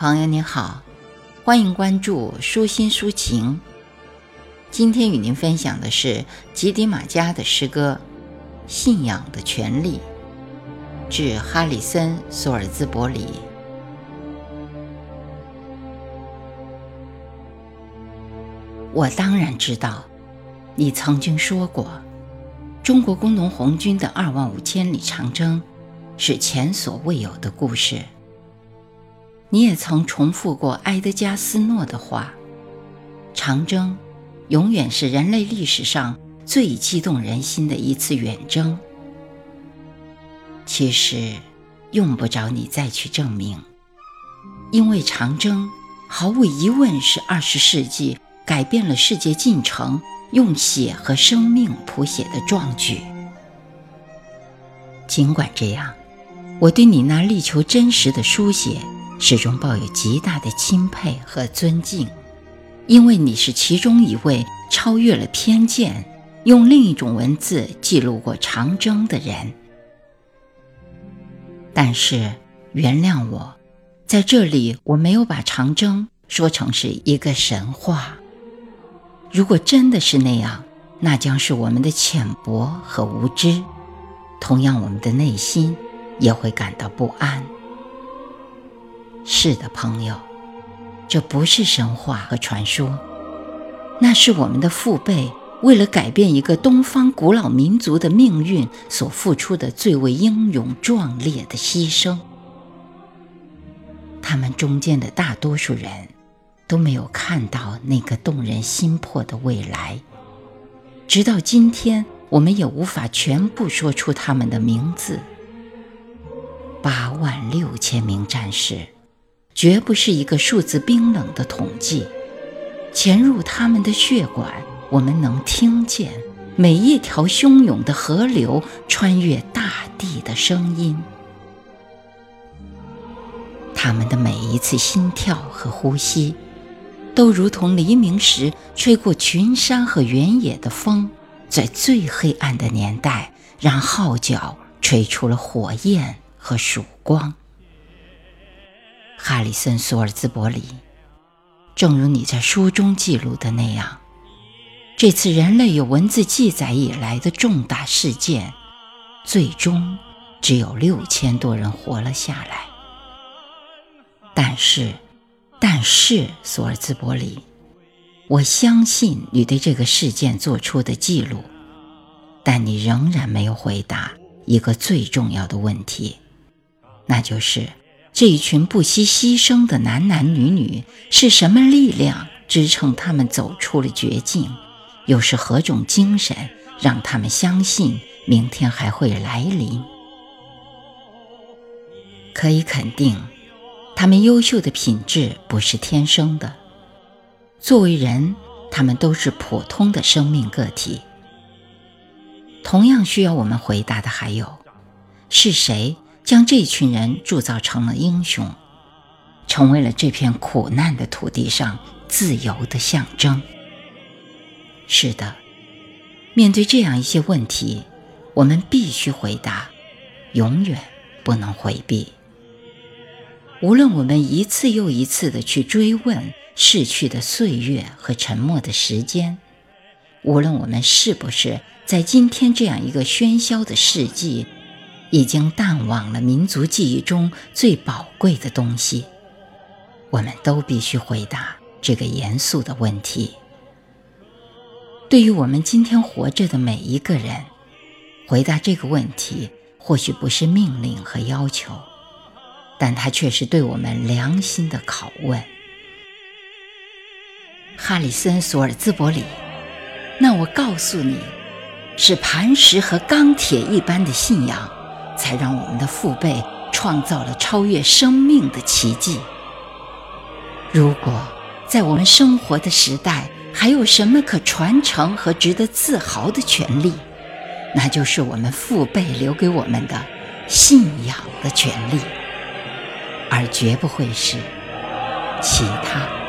朋友您好，欢迎关注舒心抒情。今天与您分享的是吉迪马加的诗歌《信仰的权利》，致哈里森·索尔兹伯里。我当然知道，你曾经说过，中国工农红军的二万五千里长征是前所未有的故事。你也曾重复过埃德加·斯诺的话：“长征，永远是人类历史上最激动人心的一次远征。”其实，用不着你再去证明，因为长征毫无疑问是二十世纪改变了世界进程、用血和生命谱写的壮举。尽管这样，我对你那力求真实的书写。始终抱有极大的钦佩和尊敬，因为你是其中一位超越了偏见，用另一种文字记录过长征的人。但是，原谅我，在这里我没有把长征说成是一个神话。如果真的是那样，那将是我们的浅薄和无知，同样，我们的内心也会感到不安。是的，朋友，这不是神话和传说，那是我们的父辈为了改变一个东方古老民族的命运所付出的最为英勇壮烈的牺牲。他们中间的大多数人都没有看到那个动人心魄的未来，直到今天，我们也无法全部说出他们的名字。八万六千名战士。绝不是一个数字冰冷的统计，潜入他们的血管，我们能听见每一条汹涌的河流穿越大地的声音。他们的每一次心跳和呼吸，都如同黎明时吹过群山和原野的风，在最黑暗的年代，让号角吹出了火焰和曙光。哈里森·索尔兹伯里，正如你在书中记录的那样，这次人类有文字记载以来的重大事件，最终只有六千多人活了下来。但是，但是，索尔兹伯里，我相信你对这个事件做出的记录，但你仍然没有回答一个最重要的问题，那就是。这一群不惜牺牲的男男女女是什么力量支撑他们走出了绝境？又是何种精神让他们相信明天还会来临？可以肯定，他们优秀的品质不是天生的。作为人，他们都是普通的生命个体。同样需要我们回答的还有：是谁？将这群人铸造成了英雄，成为了这片苦难的土地上自由的象征。是的，面对这样一些问题，我们必须回答，永远不能回避。无论我们一次又一次的去追问逝去的岁月和沉默的时间，无论我们是不是在今天这样一个喧嚣的世纪。已经淡忘了民族记忆中最宝贵的东西，我们都必须回答这个严肃的问题。对于我们今天活着的每一个人，回答这个问题或许不是命令和要求，但它却是对我们良心的拷问。哈里森·索尔兹伯里，那我告诉你，是磐石和钢铁一般的信仰。才让我们的父辈创造了超越生命的奇迹。如果在我们生活的时代还有什么可传承和值得自豪的权利，那就是我们父辈留给我们的信仰的权利，而绝不会是其他。